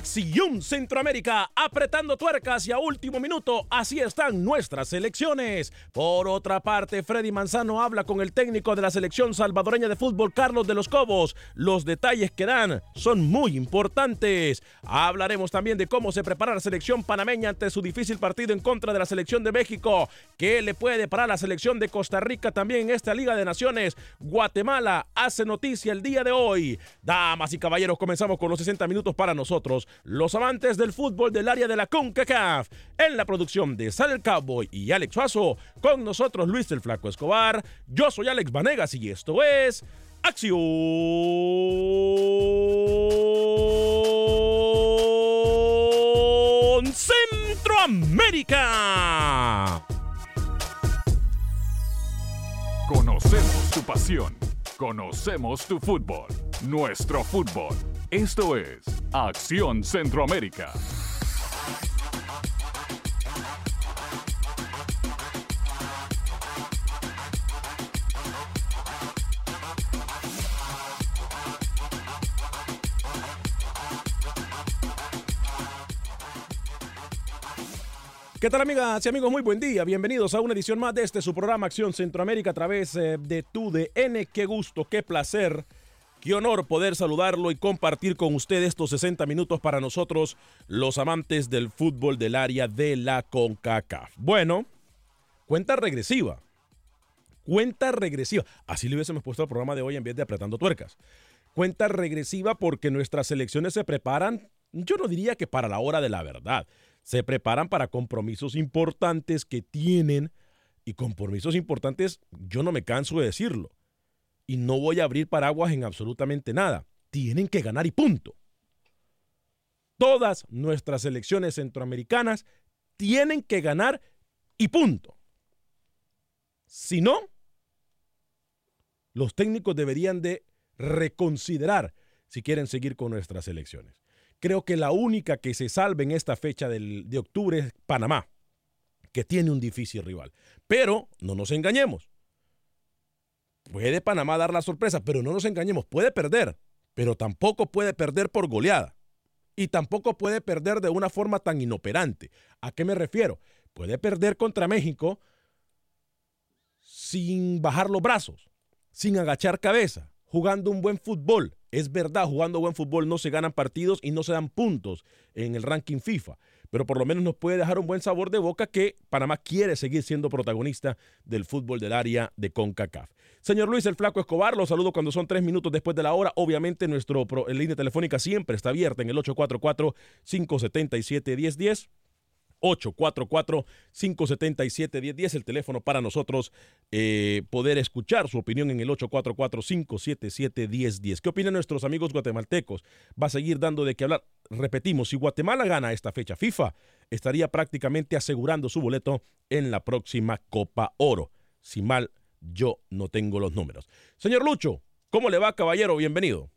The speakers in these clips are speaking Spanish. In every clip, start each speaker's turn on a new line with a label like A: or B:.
A: Acción Centroamérica, apretando tuercas y a último minuto, así están nuestras selecciones. Por otra parte, Freddy Manzano habla con el técnico de la selección salvadoreña de fútbol, Carlos de los Cobos. Los detalles que dan son muy importantes. Hablaremos también de cómo se prepara la selección panameña ante su difícil partido en contra de la selección de México. ¿Qué le puede deparar la selección de Costa Rica también en esta Liga de Naciones? Guatemala hace noticia el día de hoy. Damas y caballeros, comenzamos con los 60 minutos para nosotros, los amantes del fútbol del área de la CONCACAF. En la producción de Sal el Cowboy y Alex Suazo, con nosotros Luis el Flaco Escobar. Yo soy Alex Vanegas y esto es Acción Centroamérica.
B: Conocemos tu pasión. Conocemos tu fútbol. Nuestro fútbol. Esto es Acción Centroamérica.
A: ¿Qué tal amigas y amigos? Muy buen día. Bienvenidos a una edición más de este su programa Acción Centroamérica a través eh, de tu DN. Qué gusto, qué placer, qué honor poder saludarlo y compartir con usted estos 60 minutos para nosotros, los amantes del fútbol del área de la CONCACAF. Bueno, cuenta regresiva. Cuenta regresiva. Así le hubiésemos puesto el programa de hoy en vez de apretando tuercas. Cuenta regresiva porque nuestras selecciones se preparan, yo no diría que para la hora de la verdad se preparan para compromisos importantes que tienen y compromisos importantes, yo no me canso de decirlo. Y no voy a abrir paraguas en absolutamente nada. Tienen que ganar y punto. Todas nuestras selecciones centroamericanas tienen que ganar y punto. Si no, los técnicos deberían de reconsiderar si quieren seguir con nuestras elecciones. Creo que la única que se salve en esta fecha del, de octubre es Panamá, que tiene un difícil rival. Pero no nos engañemos. Puede Panamá dar la sorpresa, pero no nos engañemos. Puede perder, pero tampoco puede perder por goleada. Y tampoco puede perder de una forma tan inoperante. ¿A qué me refiero? Puede perder contra México sin bajar los brazos, sin agachar cabeza, jugando un buen fútbol. Es verdad, jugando buen fútbol no se ganan partidos y no se dan puntos en el ranking FIFA, pero por lo menos nos puede dejar un buen sabor de boca que Panamá quiere seguir siendo protagonista del fútbol del área de CONCACAF. Señor Luis el Flaco Escobar, lo saludo cuando son tres minutos después de la hora. Obviamente nuestra línea telefónica siempre está abierta en el 844-577-1010. 844-577-1010, el teléfono para nosotros eh, poder escuchar su opinión en el 844-577-1010. ¿Qué opinan nuestros amigos guatemaltecos? Va a seguir dando de qué hablar. Repetimos, si Guatemala gana esta fecha FIFA, estaría prácticamente asegurando su boleto en la próxima Copa Oro. Si mal yo no tengo los números. Señor Lucho, ¿cómo le va, caballero? Bienvenido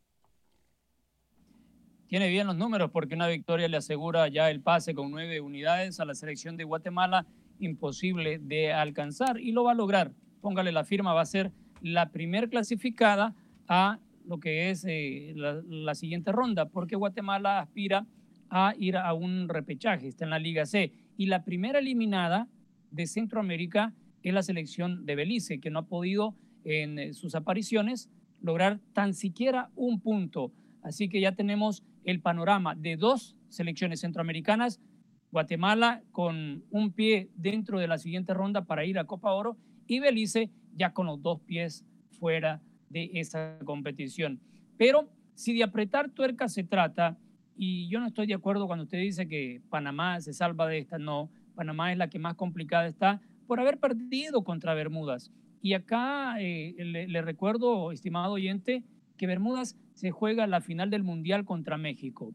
C: tiene bien los números porque una victoria le asegura ya el pase con nueve unidades a la selección de Guatemala, imposible de alcanzar y lo va a lograr. Póngale la firma, va a ser la primer clasificada a lo que es eh, la, siguiente ronda, porque Guatemala aspira a ir a un repechaje, está en la Liga C. Y la primera eliminada de Centroamérica es la selección de Belice, que no ha podido en eh, sus apariciones lograr tan siquiera un punto. Así que ya tenemos el panorama de dos selecciones centroamericanas, Guatemala con un pie dentro de la siguiente ronda para ir a Copa Oro y Belice ya con los dos pies fuera de esa competición. Pero si de apretar tuerca se trata, y yo no estoy de acuerdo cuando usted dice que Panamá se salva de esta, no, Panamá es la que más complicada está por haber perdido contra Bermudas. Y acá eh, le recuerdo, estimado oyente, que Bermudas se juega la final del Mundial contra México.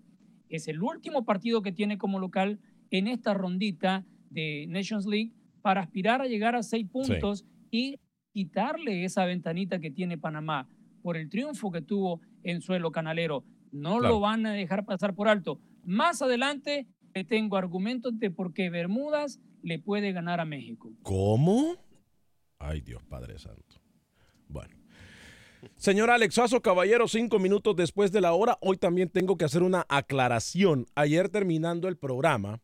C: Es el último partido que tiene como local en esta rondita de Nations League para aspirar a llegar a seis puntos y quitarle esa ventanita que tiene Panamá por el triunfo que tuvo en suelo canalero. No lo van a dejar pasar por alto. Más adelante tengo argumentos de por qué Bermudas le puede ganar a México.
A: ¿Cómo? Ay Dios Padre Santo. Bueno. Señor Alex caballero, cinco minutos después de la hora, hoy también tengo que hacer una aclaración. Ayer terminando el programa,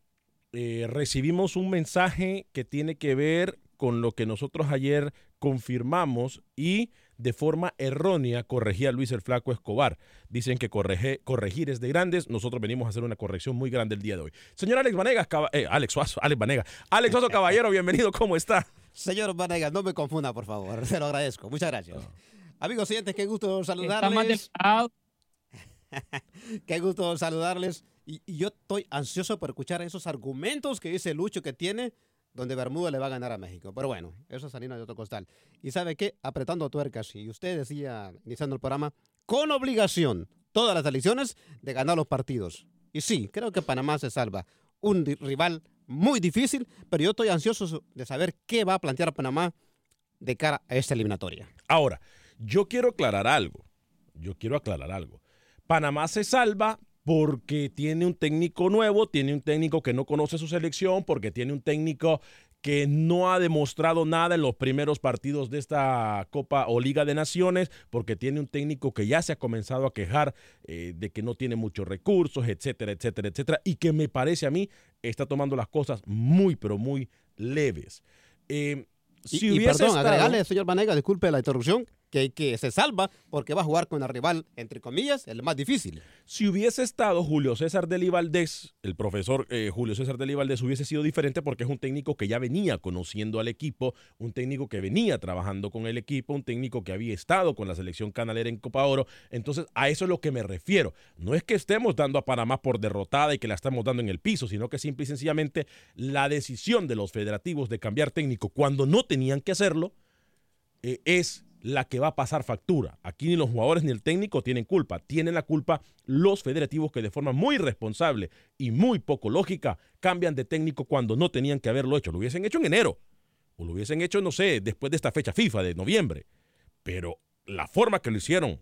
A: eh, recibimos un mensaje que tiene que ver con lo que nosotros ayer confirmamos y de forma errónea corregía Luis el Flaco Escobar. Dicen que corregir es de grandes. Nosotros venimos a hacer una corrección muy grande el día de hoy. Señor Alex Vanegas, eh, Alex Suazo, Alex Vanegas. Alex Suazo, caballero, bienvenido, ¿cómo está?
D: Señor Vanegas, no me confunda, por favor. Se lo agradezco. Muchas gracias. Amigos oyentes, qué gusto saludarles. qué gusto saludarles. Y, yo estoy ansioso por escuchar esos argumentos que dice Lucho que tiene donde Bermuda le va a ganar a México. Pero bueno, eso es harina de otro costal. Y sabe qué, apretando tuercas, y usted decía, iniciando el programa, con obligación, todas las elecciones, de ganar los partidos. Y sí, creo que Panamá se salva. Un rival muy difícil, pero yo estoy ansioso de saber qué va a plantear Panamá de cara a esta eliminatoria.
A: Ahora, yo quiero aclarar algo. Yo quiero aclarar algo. Panamá se salva porque tiene un técnico nuevo, tiene un técnico que no conoce su selección, porque tiene un técnico que no ha demostrado nada en los primeros partidos de esta Copa o Liga de Naciones, porque tiene un técnico que ya se ha comenzado a quejar eh, de que no tiene muchos recursos, etcétera, etcétera, etcétera, y que me parece a mí está tomando las cosas muy, pero muy leves.
D: Eh, si y, perdón, agregarle, señor Vanega, disculpe la interrupción, que, que se salva porque va a jugar con el rival, entre comillas, el más difícil.
A: Si hubiese estado Julio César Valdés, el profesor eh, Julio César Valdés hubiese sido diferente porque es un técnico que ya venía conociendo al equipo, un técnico que venía trabajando con el equipo, un técnico que había estado con la selección canalera en Copa Oro. Entonces, a eso es lo que me refiero. No es que estemos dando a Panamá por derrotada y que la estamos dando en el piso, sino que simple y sencillamente la decisión de los federativos de cambiar técnico cuando no tenían que hacerlo eh, es la que va a pasar factura. Aquí ni los jugadores ni el técnico tienen culpa. Tienen la culpa los federativos que de forma muy responsable y muy poco lógica cambian de técnico cuando no tenían que haberlo hecho. Lo hubiesen hecho en enero. O lo hubiesen hecho, no sé, después de esta fecha FIFA de noviembre. Pero la forma que lo hicieron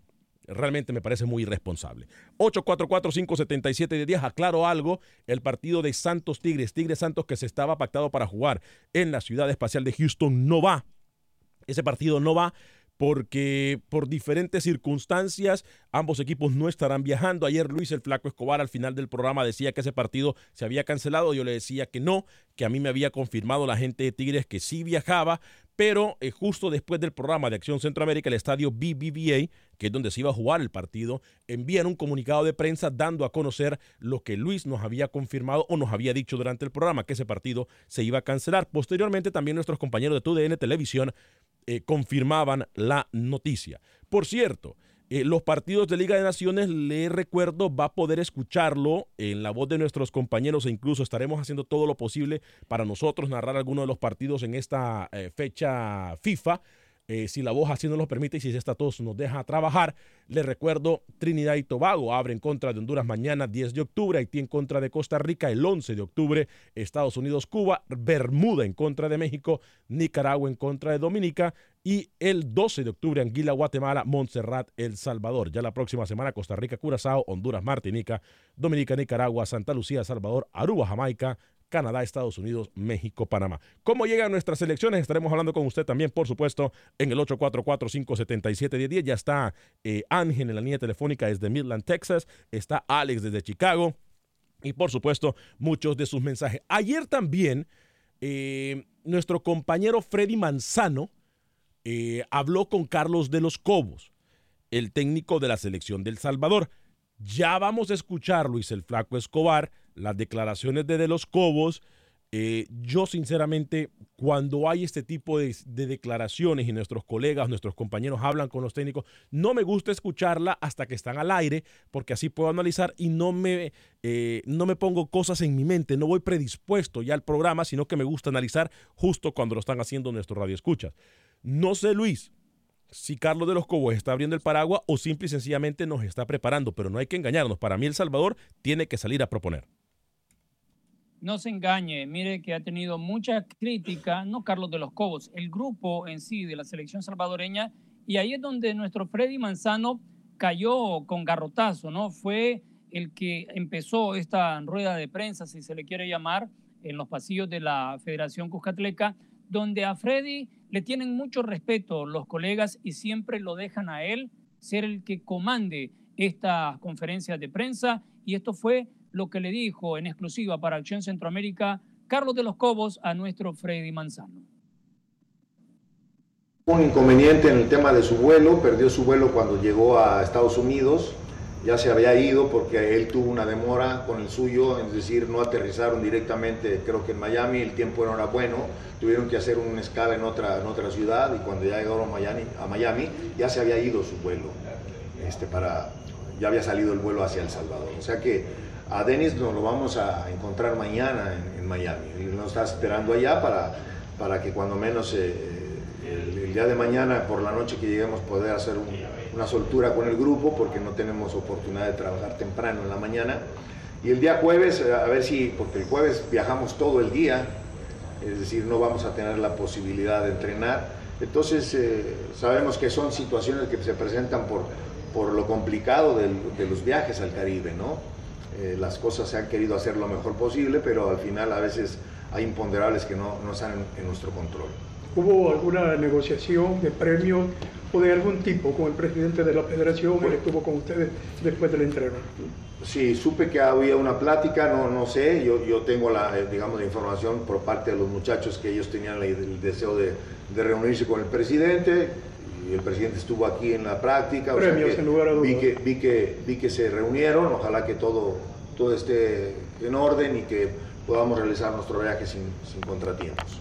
A: realmente me parece muy irresponsable. 844-577-10. Aclaro algo. El partido de Santos Tigres, Tigres Santos que se estaba pactado para jugar en la ciudad espacial de Houston no va. Ese partido no va porque por diferentes circunstancias ambos equipos no estarán viajando. Ayer Luis el Flaco Escobar al final del programa decía que ese partido se había cancelado. Yo le decía que no, que a mí me había confirmado la gente de Tigres que sí viajaba, pero eh, justo después del programa de Acción Centroamérica, el estadio BBVA, que es donde se iba a jugar el partido, envían un comunicado de prensa dando a conocer lo que Luis nos había confirmado o nos había dicho durante el programa, que ese partido se iba a cancelar. Posteriormente, también nuestros compañeros de TUDN Televisión eh, confirmaban la noticia. Por cierto, eh, los partidos de Liga de Naciones, le recuerdo, va a poder escucharlo en la voz de nuestros compañeros e incluso estaremos haciendo todo lo posible para nosotros narrar algunos de los partidos en esta eh, fecha FIFA. Eh, si la voz así nos lo permite y si esta tos nos deja trabajar. Les recuerdo, Trinidad y Tobago abre en contra de Honduras mañana 10 de octubre, Haití en contra de Costa Rica el 11 de octubre, Estados Unidos, Cuba, Bermuda en contra de México, Nicaragua en contra de Dominica y el 12 de octubre Anguila, Guatemala, Montserrat, El Salvador. Ya la próxima semana Costa Rica, Curazao, Honduras, Martinica, Dominica, Nicaragua, Santa Lucía, Salvador, Aruba, Jamaica, Canadá, Estados Unidos, México, Panamá. ¿Cómo llegan nuestras elecciones? Estaremos hablando con usted también, por supuesto, en el 844-577-1010. Ya está eh, Ángel en la línea telefónica desde Midland, Texas. Está Alex desde Chicago. Y por supuesto, muchos de sus mensajes. Ayer también, eh, nuestro compañero Freddy Manzano eh, habló con Carlos de los Cobos, el técnico de la selección del Salvador. Ya vamos a escuchar, Luis el Flaco Escobar, las declaraciones de De los Cobos. Eh, yo sinceramente, cuando hay este tipo de, declaraciones y nuestros colegas, nuestros compañeros hablan con los técnicos, no me gusta escucharla hasta que están al aire, porque así puedo analizar y no me, eh, no me pongo cosas en mi mente, no voy predispuesto ya al programa, sino que me gusta analizar justo cuando lo están haciendo nuestros radioescuchas. No sé, Luis, si Carlos de los Cobos está abriendo el paraguas o simple y sencillamente nos está preparando, pero no hay que engañarnos. Para mí El Salvador tiene que salir a proponer.
C: No se engañe, mire que ha tenido mucha crítica, no Carlos de los Cobos, el grupo en sí de la selección salvadoreña, y ahí es donde nuestro Freddy Manzano cayó con garrotazo, ¿no? Fue el que empezó esta rueda de prensa, si se le quiere llamar, en los pasillos de la Federación Cuscatleca, donde a Freddy le tienen mucho respeto los colegas y siempre lo dejan a él ser el que comande estas conferencias de prensa. Y esto fue lo que le dijo en exclusiva para Acción Centroamérica Carlos de los Cobos a nuestro Freddy Manzano.
E: Un inconveniente en el tema de su vuelo, perdió su vuelo cuando llegó a Estados Unidos ya se había ido porque él tuvo una demora con el suyo, es decir, no aterrizaron directamente, creo que en Miami, el tiempo no era bueno, tuvieron que hacer una escala en otra, otra ciudad y cuando ya llegaron a Miami, a Miami ya se había ido su vuelo, este, para, ya había salido el vuelo hacia El Salvador. O sea que a Denis nos lo vamos a encontrar mañana en, Miami, él nos está esperando allá para, para que cuando menos eh, el, día de mañana por la noche que lleguemos poder hacer un una soltura con el grupo porque no tenemos oportunidad de trabajar temprano en la mañana. Y el día jueves, eh, a ver si, porque el jueves viajamos todo el día, es decir, no vamos a tener la posibilidad de entrenar. Entonces, eh, sabemos que son situaciones que se presentan por, por lo complicado de los viajes al Caribe, ¿no? Eh, las cosas se han querido hacer lo mejor posible, pero al final a veces hay imponderables que no, no están en nuestro control.
F: ¿Hubo alguna negociación de premios o de algún tipo con el presidente de la federación? Él estuvo con ustedes después del entreno.
E: Sí, supe que había una plática, no, no sé, yo, yo tengo la, eh, digamos, la información por parte de los muchachos que ellos tenían el, deseo de, de, reunirse con el presidente y el presidente estuvo aquí en la práctica.
F: Premios, en lugar de
E: vi que, vi que Vi que se reunieron, ojalá que todo, todo esté en orden y que podamos realizar nuestro viaje sin, sin contratiempos.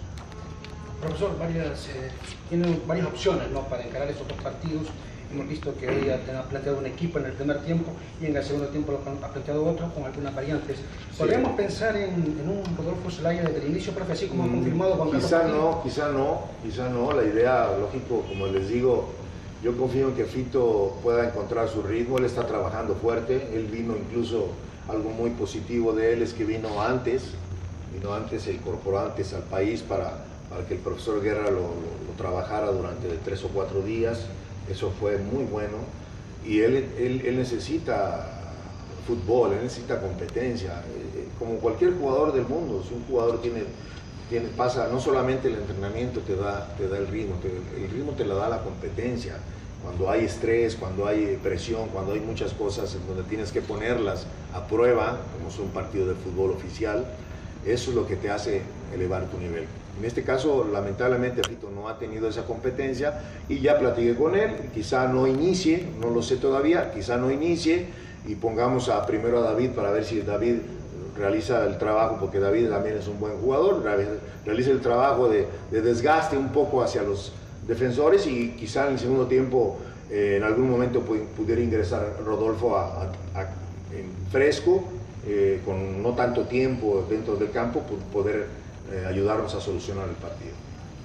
G: Profesor, varias, eh, tienen varias opciones ¿no? para encarar estos dos partidos. Hemos visto que hoy ha planteado un equipo en el primer tiempo y en el segundo tiempo lo ha planteado otro con algunas variantes. ¿Podríamos pensar en, un Rodolfo Zelaya desde el inicio, profe, así como ha mm, confirmado con
E: Quizá no, quizá no, quizá no. La idea, lógico, como les digo, yo confío en que Fito pueda encontrar su ritmo. Él está trabajando fuerte. Él vino incluso, algo muy positivo de él es que vino antes, vino antes, se incorporó antes al país para para que el profesor Guerra lo, trabajara durante tres o cuatro días. Eso fue muy bueno. Y él, él, necesita fútbol, él necesita competencia. Eh, como cualquier jugador del mundo, si un jugador tiene tiene, pasa, no solamente el entrenamiento te da, te da el ritmo, el ritmo te lo da la competencia. Cuando hay estrés, cuando hay presión, cuando hay muchas cosas en donde tienes que ponerlas a prueba, como es un partido de fútbol oficial, eso es lo que te hace elevar tu nivel. En este caso, lamentablemente, Fito no ha tenido esa competencia y ya platiqué con él, quizá no inicie, no lo sé todavía, quizá no inicie y pongamos a, primero a David para ver si David realiza el trabajo, porque David también es un buen jugador, realiza el trabajo de, desgaste un poco hacia los defensores y quizá en el segundo tiempo eh, en algún momento pudiera ingresar Rodolfo a, en fresco, eh, con no tanto tiempo dentro del campo, poder eh, ayudarnos a solucionar el partido.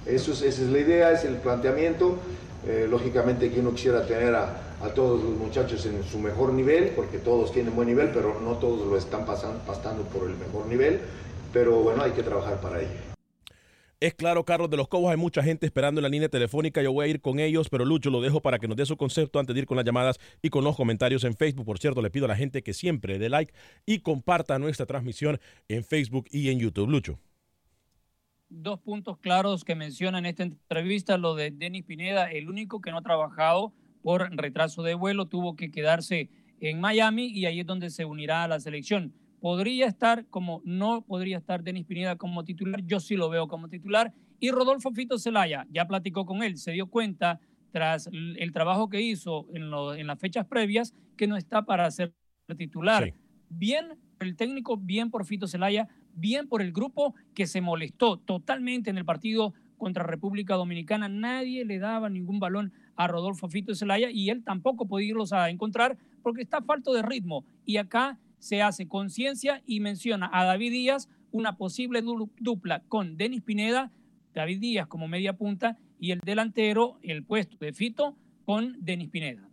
E: Eso es, esa es la idea, es el planteamiento. lógicamente que uno quisiera tener a, a todos los muchachos en su mejor nivel, porque todos tienen buen nivel, pero no todos lo están pasando, pasando por el mejor nivel. Pero bueno, hay que trabajar para ello.
A: Es claro, Carlos de los Cobos, hay mucha gente esperando en la línea telefónica. Yo voy a ir con ellos, pero Lucho lo dejo para que nos dé su concepto antes de ir con las llamadas y con los comentarios en Facebook. Por cierto, le pido a la gente que siempre dé like y comparta nuestra transmisión en Facebook y en YouTube. Lucho.
C: Dos puntos claros que menciona en esta entrevista, lo de Denis Pineda, el único que no ha trabajado por retraso de vuelo, tuvo que quedarse en Miami y ahí es donde se unirá a la selección. Podría estar como no podría estar Denis Pineda como titular, yo sí lo veo como titular. Y Rodolfo Fito Zelaya, ya platicó con él, se dio cuenta tras el trabajo que hizo en, en las fechas previas que no está para ser titular. Bien el técnico, bien por Fito Zelaya, bien por el grupo que se molestó totalmente en el partido contra República Dominicana. Nadie le daba ningún balón a Rodolfo Fito Zelaya y él tampoco puede irlos a encontrar porque está falto de ritmo. Y acá se hace conciencia y menciona a David Díaz una posible dupla con Denis Pineda, David Díaz como media punta y el delantero, el puesto de Fito con Denis Pineda.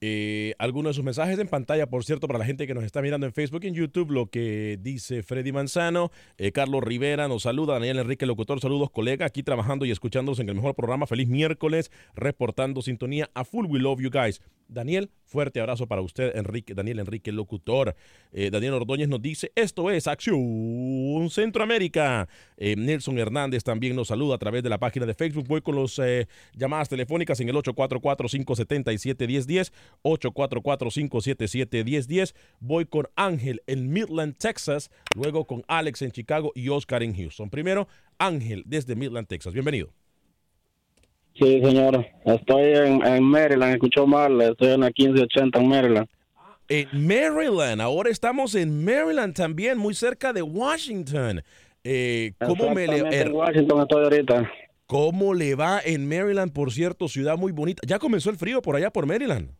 A: Eh, algunos de sus mensajes en pantalla, por cierto, para la gente que nos está mirando en Facebook y en YouTube, lo que dice Freddy Manzano, eh, Carlos Rivera nos saluda, Daniel Enrique Locutor, saludos colega, aquí trabajando y escuchándonos en el mejor programa, feliz miércoles, reportando sintonía a full, we love you guys. Daniel, fuerte abrazo para usted, Enrique, Daniel Enrique, locutor. Eh, Daniel Ordóñez nos dice, esto es Acción Centroamérica. Eh, Nelson Hernández también nos saluda a través de la página de Facebook. Voy con las eh, llamadas telefónicas en el 844-577-1010, 844-577-1010. Voy con Ángel en Midland, Texas, luego con Alex en Chicago y Oscar en Houston. Primero, Ángel desde Midland, Texas. Bienvenido.
H: Sí, señor. Estoy en, Maryland, escuchó mal. Estoy en la 1580 en Maryland.
A: En Maryland, ahora estamos en Maryland también, muy cerca de Washington. Eh, ¿Cómo me le,
H: en Washington estoy ahorita.
A: ¿Cómo le va en Maryland, por cierto, ciudad muy bonita? ¿Ya comenzó el frío por allá por Maryland?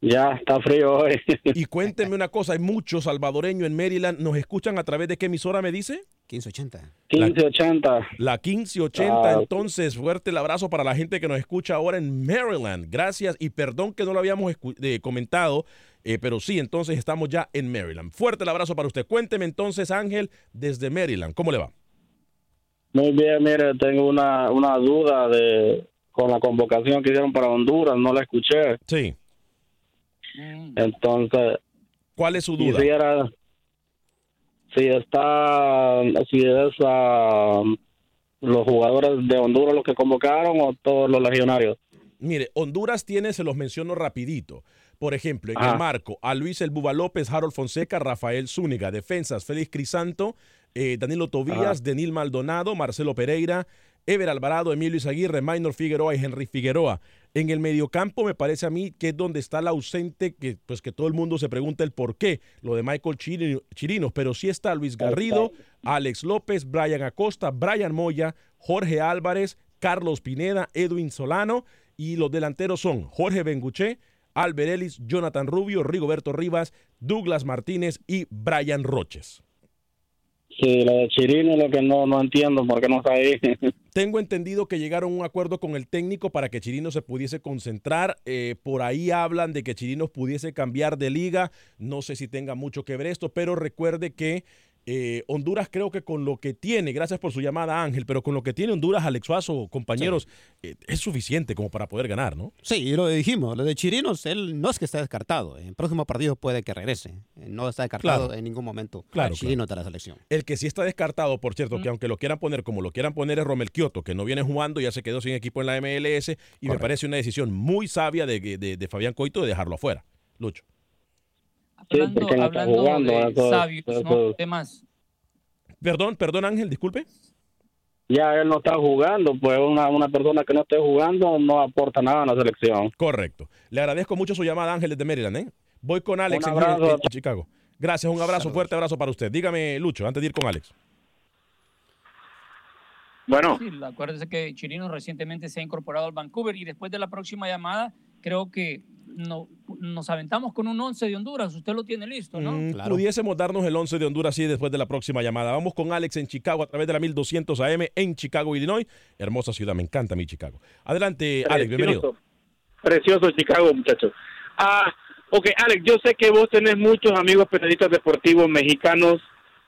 H: Ya, está frío hoy.
A: y cuénteme una cosa, hay muchos salvadoreños en Maryland, ¿nos escuchan a través de qué emisora me dice?
D: 1580.
H: 1580.
A: La, 1580, ah, entonces fuerte el abrazo para la gente que nos escucha ahora en Maryland. Gracias y perdón que no lo habíamos comentado, eh, pero sí, entonces estamos ya en Maryland. Fuerte el abrazo para usted. Cuénteme entonces, Ángel, desde Maryland, ¿cómo le va?
H: Muy bien, mire, tengo una, una duda de con la convocación que hicieron para Honduras, no la escuché.
A: Sí.
H: Mm. Entonces,
A: ¿cuál es su duda?
H: Si, está, si es los jugadores de Honduras los que convocaron o todos los legionarios.
A: Mire, Honduras tiene, se los menciono rapidito. Por ejemplo, en el marco, a Luis El Buba López, Harold Fonseca, Rafael Zúñiga. Defensas, Félix Crisanto, eh, Danilo Tobías, Denil Maldonado, Marcelo Pereira, Ever Alvarado, Emilio Izaguirre, Maynor Figueroa y Henry Figueroa. En el mediocampo me parece a mí que es donde está el ausente, que pues que todo el mundo se pregunta el por qué, lo de Michael Chirino, pero sí está Luis Garrido, Alex López, Brian Acosta, Brian Moya, Jorge Álvarez, Carlos Pineda, Edwin Solano y los delanteros son Jorge Benguché, Albert Ellis, Jonathan Rubio, Rigoberto Rivas, Douglas Martínez y Brian Roches.
H: Sí, lo de Chirino es lo que no, no entiendo por qué no está ahí.
A: Tengo entendido que llegaron a un acuerdo con el técnico para que Chirino se pudiese concentrar. Eh, por ahí hablan de que Chirino pudiese cambiar de liga. No sé si tenga mucho que ver esto, pero recuerde que eh, Honduras creo que con lo que tiene, gracias por su llamada Ángel, pero con lo que tiene Honduras, Alex Suazo, compañeros, eh, es suficiente como para poder ganar, ¿no?
D: Sí, y lo dijimos, lo de Chirinos, él no es que esté descartado. En el próximo partido puede que regrese. Eh, No está descartado
A: Claro.
D: en ningún momento.
A: Claro,
D: Chirinos de la selección.
A: El que sí está descartado, por cierto, que aunque lo quieran poner como lo quieran poner es Romel Kioto, que no viene jugando, ya se quedó sin equipo en la MLS y me parece una decisión muy sabia de, de- de Fabián Coito de dejarlo afuera. Lucho.
C: Hablando,
I: porque no está
C: hablando
I: jugando,
C: de sabios, Temas
A: Perdón, perdón Ángel, disculpe.
I: Ya él no está jugando, pues una, una persona que no esté jugando no aporta nada a la selección.
A: Correcto. Le agradezco mucho su llamada, Ángel, desde Maryland. ¿eh? Voy con Alex
I: Un
A: en,
I: abrazo.
A: en Chicago. Gracias, un abrazo, fuerte abrazo para usted. Dígame, Lucho, antes de ir con Alex.
J: Bueno.
C: Sí, acuérdese que Chirino recientemente se ha incorporado al Vancouver y después de la próxima llamada creo que no, nos aventamos con un 11 de Honduras. Usted lo tiene listo, ¿no?
A: Mm, Pudiésemos darnos el 11 de Honduras sí después de la próxima llamada. Vamos con Alex en Chicago a través de la 1200 AM en Chicago, Illinois. Hermosa ciudad, me encanta mi Chicago. Adelante, Alex, bienvenido.
J: Precioso Chicago, muchachos. Ah, ok, Alex, yo sé que vos tenés muchos amigos periodistas deportivos mexicanos.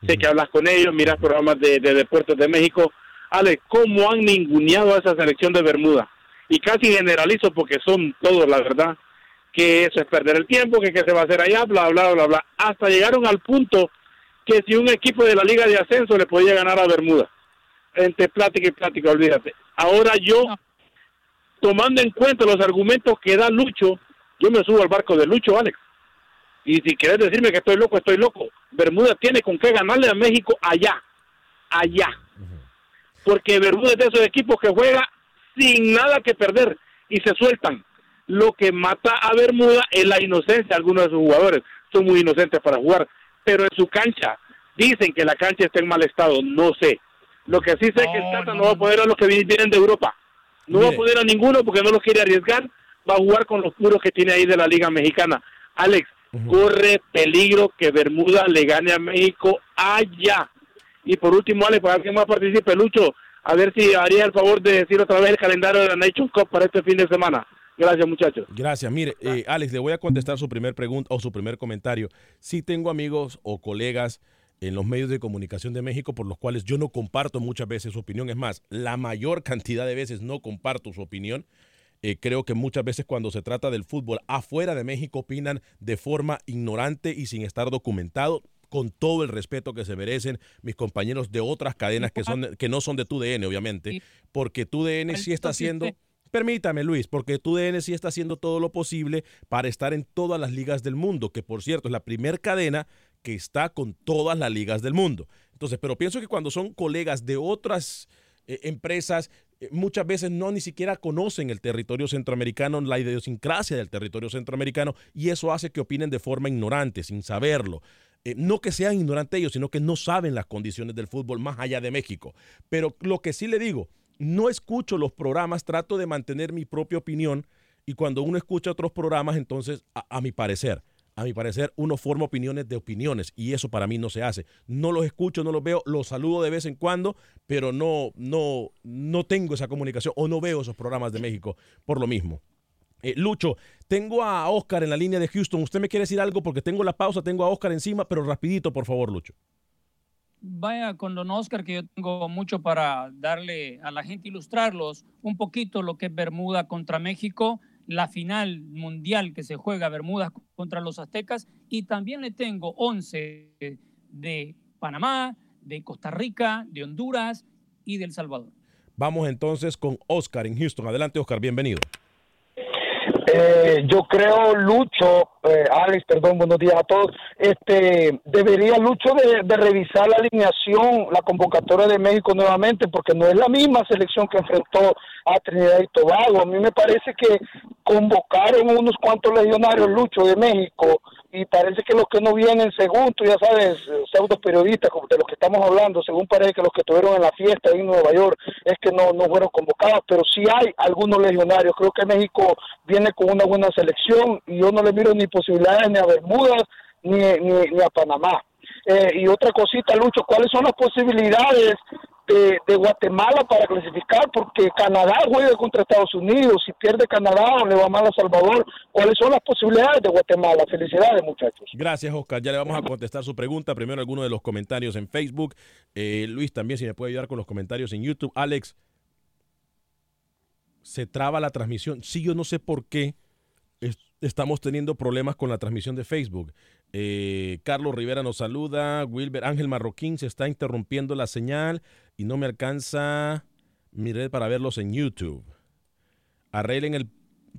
J: Sé que hablas con ellos, miras programas de, de deportes de México. Alex, ¿cómo han ninguneado a esa selección de Bermuda? Y casi generalizo porque son todos, la verdad, que eso es perder el tiempo, que qué se va a hacer allá, bla, bla, bla, bla. Hasta llegaron al punto que si un equipo de la Liga de Ascenso le podía ganar a Bermuda. Entre plática y plática, olvídate. Ahora yo, tomando en cuenta los argumentos que da Lucho, yo me subo al barco de Lucho, Alex. Y si quieres decirme que estoy loco, estoy loco. Bermuda tiene con qué ganarle a México allá. Allá. Porque Bermuda es de esos equipos que juega sin nada que perder y se sueltan. Lo que mata a Bermuda es la inocencia de algunos de sus jugadores. Son muy inocentes para jugar. Pero en su cancha, dicen que la cancha está en mal estado. No sé. Lo que sí sé es que el Tata no va a poder a los que vienen de Europa. No va a poder a ninguno porque no los quiere arriesgar. Va a jugar con los puros que tiene ahí de la Liga Mexicana. Alex, corre peligro que Bermuda le gane a México allá. Y por último, Alex, para que más participe, Lucho, a ver si haría el favor de decir otra vez el calendario de la Nation Cup para este fin de semana. Gracias, muchachos.
A: Gracias. Mire, eh, Alex, le voy a contestar su primer pregunta o su primer comentario. Sí tengo amigos o colegas en los medios de comunicación de México por los cuales yo no comparto muchas veces su opinión. Es más, la mayor cantidad de veces no comparto su opinión. Eh, creo que muchas veces cuando se trata del fútbol afuera de México opinan de forma ignorante y sin estar documentado con todo el respeto que se merecen mis compañeros de otras cadenas que son que no son de TUDN, obviamente, porque TUDN sí está haciendo Permítame, Luis, porque TUDN sí está haciendo todo lo posible para estar en todas las ligas del mundo, que por cierto es la primer cadena que está con todas las ligas del mundo. Entonces, pero pienso que cuando son colegas de otras eh, empresas, eh, muchas veces no ni siquiera conocen el territorio centroamericano, la idiosincrasia del territorio centroamericano, y eso hace que opinen de forma ignorante, sin saberlo. Eh, no que sean ignorantes ellos, sino que no saben las condiciones del fútbol más allá de México. Pero lo que sí le digo, no escucho los programas, trato de mantener mi propia opinión y cuando uno escucha otros programas, entonces, a, mi parecer, a mi parecer, uno forma opiniones de opiniones y eso para mí no se hace. No los escucho, no los veo, los saludo de vez en cuando, pero no, no, no tengo esa comunicación o no veo esos programas de México por lo mismo. Eh, Lucho, tengo a Oscar en la línea de Houston. ¿Usted me quiere decir algo? Porque tengo la pausa, tengo a Oscar encima, pero rapidito, por favor, Lucho.
C: Vaya con don Oscar, que yo tengo mucho para darle a la gente, ilustrarlos un poquito lo que es Bermuda contra México, la final mundial que se juega Bermuda contra los aztecas, y también le tengo 11 de Panamá, de Costa Rica, de Honduras y de El Salvador.
A: Vamos entonces con Oscar en Houston. Adelante, Oscar, bienvenido.
K: Eh, yo creo, Lucho, eh, Alex, perdón, buenos días a todos. Este, debería Lucho de, de revisar la alineación, la convocatoria de México nuevamente, porque no es la misma selección que enfrentó a Trinidad y Tobago. A mí me parece que convocaron unos cuantos legionarios, Lucho, de México, y parece que los que no vienen, según tú ya sabes, pseudo periodistas de los que estamos hablando, según parece que los que estuvieron en la fiesta en Nueva York es que no, no fueron convocados, pero sí hay algunos legionarios. Creo que México viene con una buena selección y yo no le miro ni posibilidades ni a Bermudas ni, ni, ni a Panamá. Eh, y otra cosita, Lucho, ¿cuáles son las posibilidades de, Guatemala para clasificar, porque Canadá juega contra Estados Unidos, si pierde Canadá o le va mal a Salvador, ¿cuáles son las posibilidades de Guatemala? Felicidades muchachos.
A: Gracias, Oscar. Ya le vamos a contestar su pregunta. Primero algunos de los comentarios en Facebook. Eh, Luis también, si me puede ayudar con los comentarios en YouTube. Alex, se traba la transmisión. Sí, yo no sé por qué estamos teniendo problemas con la transmisión de Facebook. Eh, Carlos Rivera nos saluda. Wilber Ángel Marroquín se está interrumpiendo la señal y no me alcanza mi red para verlos en YouTube. Arreglen el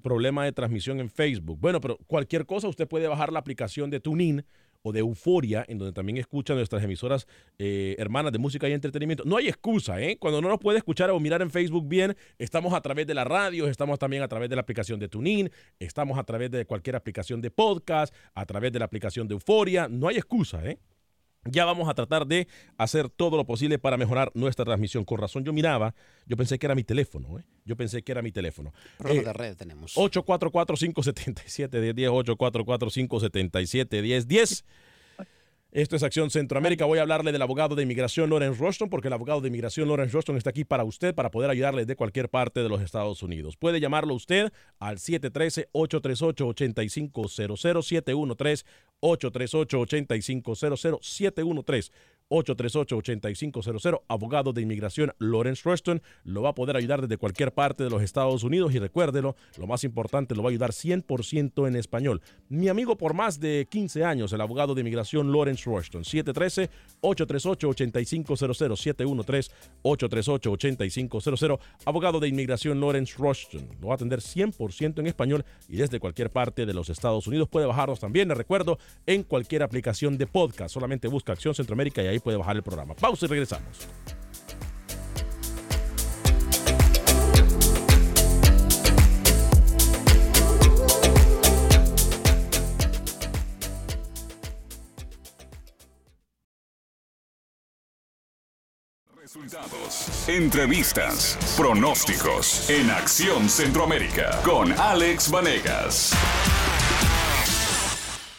A: problema de transmisión en Facebook. Bueno, pero cualquier cosa usted puede bajar la aplicación de TuneIn o de Euforia, en donde también escuchan nuestras emisoras eh, hermanas de música y entretenimiento. No hay excusa, ¿eh? Cuando no nos puede escuchar o mirar en Facebook bien, estamos a través de la radio, estamos también a través de la aplicación de TuneIn, estamos a través de cualquier aplicación de podcast, a través de la aplicación de Euforia. No hay excusa, ¿eh? Ya vamos a tratar de hacer todo lo posible para mejorar nuestra transmisión. Con razón, yo miraba, yo pensé que era mi teléfono, ¿eh? Yo pensé que era mi teléfono.
D: Problema de red tenemos.
A: 844-577-1010, 844-577-1010. Esto es Acción Centroamérica. Voy a hablarle del abogado de inmigración Lawrence Roston, porque el abogado de inmigración Lawrence Roston está aquí para usted, para poder ayudarle de cualquier parte de los Estados Unidos. Puede llamarlo usted al 713-838-8500, 713-838-8500, 713 838-8500. Abogado de inmigración Lawrence Ruston lo va a poder ayudar desde cualquier parte de los Estados Unidos y recuérdelo, lo más importante, lo va a ayudar 100% en español. Mi amigo por más de 15 años, el abogado de inmigración Lawrence Ruston. 713-838-8500. 713-838-8500. Abogado de inmigración Lawrence Ruston. Lo va a atender 100% en español y desde cualquier parte de los Estados Unidos. Puede bajarnos también, le recuerdo, en cualquier aplicación de podcast. Solamente busca Acción Centroamérica y ahí puede bajar el programa. Pausa y regresamos.
B: Resultados, entrevistas, pronósticos en Acción Centroamérica con Alex Vanegas.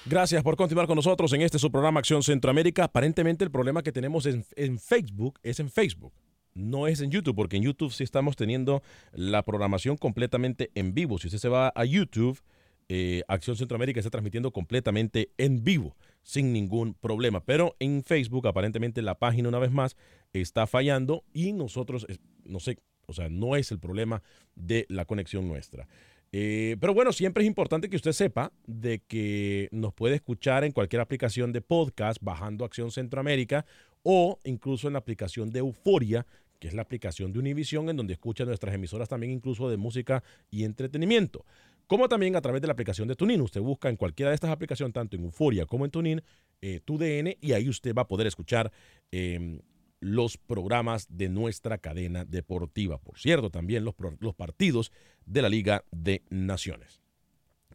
A: Gracias por continuar con nosotros en este su programa Acción Centroamérica. Aparentemente el problema que tenemos en, en, Facebook es en Facebook, no es en YouTube, porque en YouTube sí estamos teniendo la programación completamente en vivo. Si usted se va a YouTube, eh, Acción Centroamérica está transmitiendo completamente en vivo, sin ningún problema. Pero en Facebook aparentemente la página una vez más está fallando y nosotros, no sé, o sea, no es el problema de la conexión nuestra. Eh, pero bueno, siempre es importante que usted sepa de que nos puede escuchar en cualquier aplicación de podcast bajando Acción Centroamérica o incluso en la aplicación de Euforia, que es la aplicación de Univision, en donde escucha nuestras emisoras también incluso de música y entretenimiento. Como también a través de la aplicación de TuneIn. Usted busca en cualquiera de estas aplicaciones, tanto en Euforia como en TuneIn, eh, TUDN, y ahí usted va a poder escuchar eh, los programas de nuestra cadena deportiva. Por cierto, también los, los partidos de la Liga de Naciones.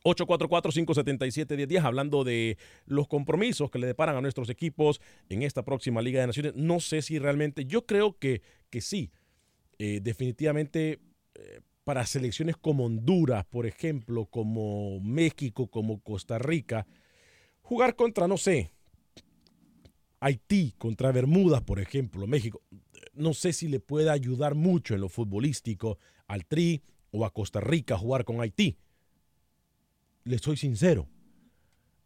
A: 844-577-1010, hablando de los compromisos que le deparan a nuestros equipos en esta próxima Liga de Naciones. No sé si realmente, yo creo que, que sí, eh, definitivamente eh, para selecciones como Honduras, por ejemplo, como México, como Costa Rica, jugar contra, no sé, Haití, contra Bermudas, por ejemplo, México, no sé si le puede ayudar mucho en lo futbolístico al Tri o a Costa Rica jugar con Haití. Le soy sincero.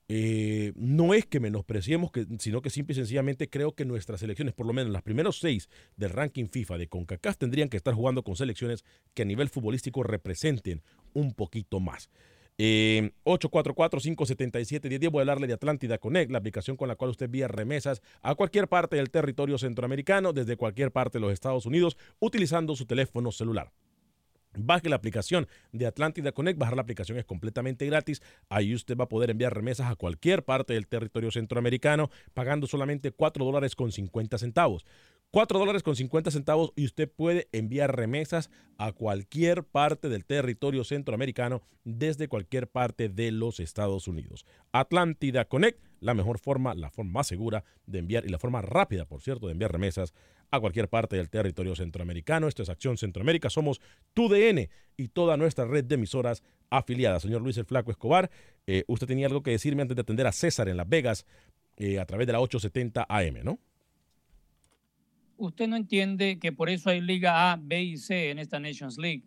A: Eh, no es que menospreciemos, sino que simple y sencillamente creo que nuestras selecciones, por lo menos las primeros seis del ranking FIFA de CONCACAF, tendrían que estar jugando con selecciones que a nivel futbolístico representen un poquito más. Eh, 844-577-1010. Voy a hablarle de Atlántida Connect, la aplicación con la cual usted envía remesas a cualquier parte del territorio centroamericano, desde cualquier parte de los Estados Unidos, utilizando su teléfono celular. Baje la aplicación de Atlántida Connect. Bajar la aplicación es completamente gratis. Ahí usted va a poder enviar remesas a cualquier parte del territorio centroamericano pagando solamente 4 dólares con 50 centavos. 4 dólares con 50 centavos y usted puede enviar remesas a cualquier parte del territorio centroamericano desde cualquier parte de los Estados Unidos. Atlántida Connect, la mejor forma, la forma más segura de enviar y la forma rápida, por cierto, de enviar remesas a cualquier parte del territorio centroamericano. Esto es Acción Centroamérica. Somos tu DN y toda nuestra red de emisoras afiliadas. Señor Luis el Flaco Escobar, eh, usted tenía algo que decirme antes de atender a César en Las Vegas eh, a través de la 870 AM, ¿no?
C: Usted no entiende que por eso hay Liga A, B y C en esta Nations League.